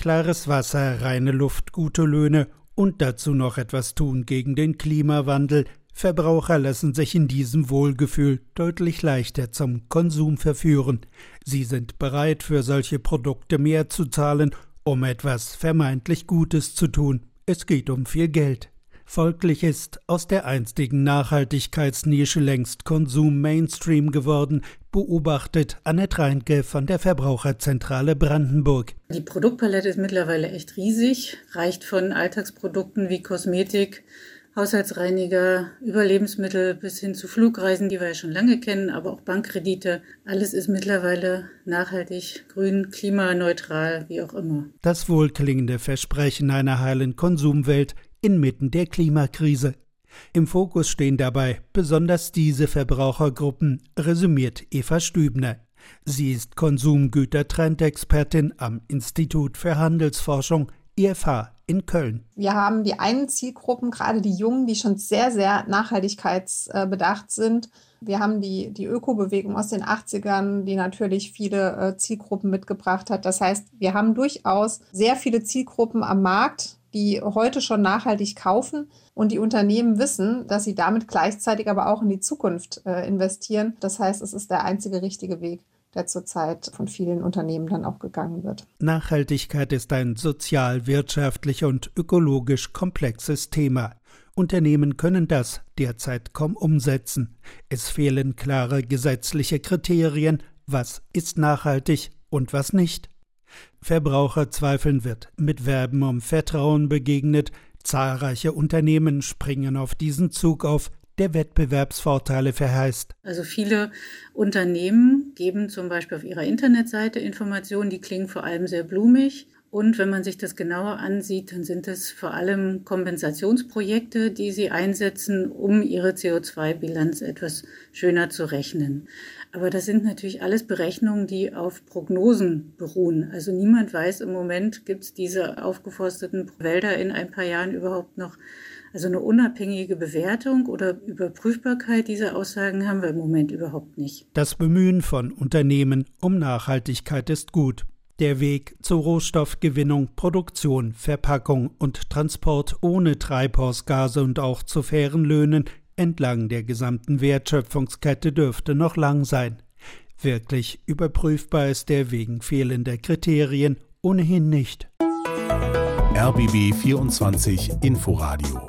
Klares Wasser, reine Luft, gute Löhne und dazu noch etwas tun gegen den Klimawandel. Verbraucher lassen sich in diesem Wohlgefühl deutlich leichter zum Konsum verführen. Sie sind bereit, für solche Produkte mehr zu zahlen, um etwas vermeintlich Gutes zu tun. Es geht um viel Geld. Folglich ist aus der einstigen Nachhaltigkeitsnische längst Konsum Mainstream geworden, beobachtet Annette Reinke von der Verbraucherzentrale Brandenburg. Die Produktpalette ist mittlerweile echt riesig, reicht von Alltagsprodukten wie Kosmetik, Haushaltsreiniger, über Lebensmittel bis hin zu Flugreisen, die wir ja schon lange kennen, aber auch Bankkredite. Alles ist mittlerweile nachhaltig, grün, klimaneutral, wie auch immer. Das wohlklingende Versprechen einer heilen Konsumwelt inmitten der Klimakrise. Im Fokus stehen dabei besonders diese Verbrauchergruppen, resümiert Eva Stübner. Sie ist Konsumgütertrendexpertin am Institut für Handelsforschung IFH in Köln. Wir haben die einen Zielgruppen, gerade die Jungen, die schon sehr, sehr nachhaltigkeitsbedacht sind. Wir haben die, die Ökobewegung aus den 80ern, die natürlich viele äh, Zielgruppen mitgebracht hat. Das heißt, wir haben durchaus sehr viele Zielgruppen am Markt, die heute schon nachhaltig kaufen und die Unternehmen wissen, dass sie damit gleichzeitig aber auch in die Zukunft äh, investieren. Das heißt, es ist der einzige richtige Weg der zurzeit von vielen Unternehmen dann auch gegangen wird. Nachhaltigkeit ist ein sozial, wirtschaftlich und ökologisch komplexes Thema. Unternehmen können das derzeit kaum umsetzen. Es fehlen klare gesetzliche Kriterien, was ist nachhaltig und was nicht. Verbraucherzweifeln wird mit Werben um Vertrauen begegnet, zahlreiche Unternehmen springen auf diesen Zug auf, der Wettbewerbsvorteile verheißt. Also viele Unternehmen geben zum Beispiel auf ihrer Internetseite Informationen, die klingen vor allem sehr blumig. Und wenn man sich das genauer ansieht, dann sind es vor allem Kompensationsprojekte, die sie einsetzen, um ihre CO2-Bilanz etwas schöner zu rechnen. Aber das sind natürlich alles Berechnungen, die auf Prognosen beruhen. Also niemand weiß im Moment, gibt es diese aufgeforsteten Wälder in ein paar Jahren überhaupt noch. Also eine unabhängige Bewertung oder Überprüfbarkeit dieser Aussagen haben wir im Moment überhaupt nicht. Das Bemühen von Unternehmen um Nachhaltigkeit ist gut. Der Weg zur Rohstoffgewinnung, Produktion, Verpackung und Transport ohne Treibhausgase und auch zu fairen Löhnen entlang der gesamten Wertschöpfungskette dürfte noch lang sein. Wirklich überprüfbar ist der wegen fehlender Kriterien ohnehin nicht. RBB 24 Inforadio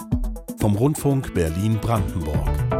vom Rundfunk Berlin-Brandenburg.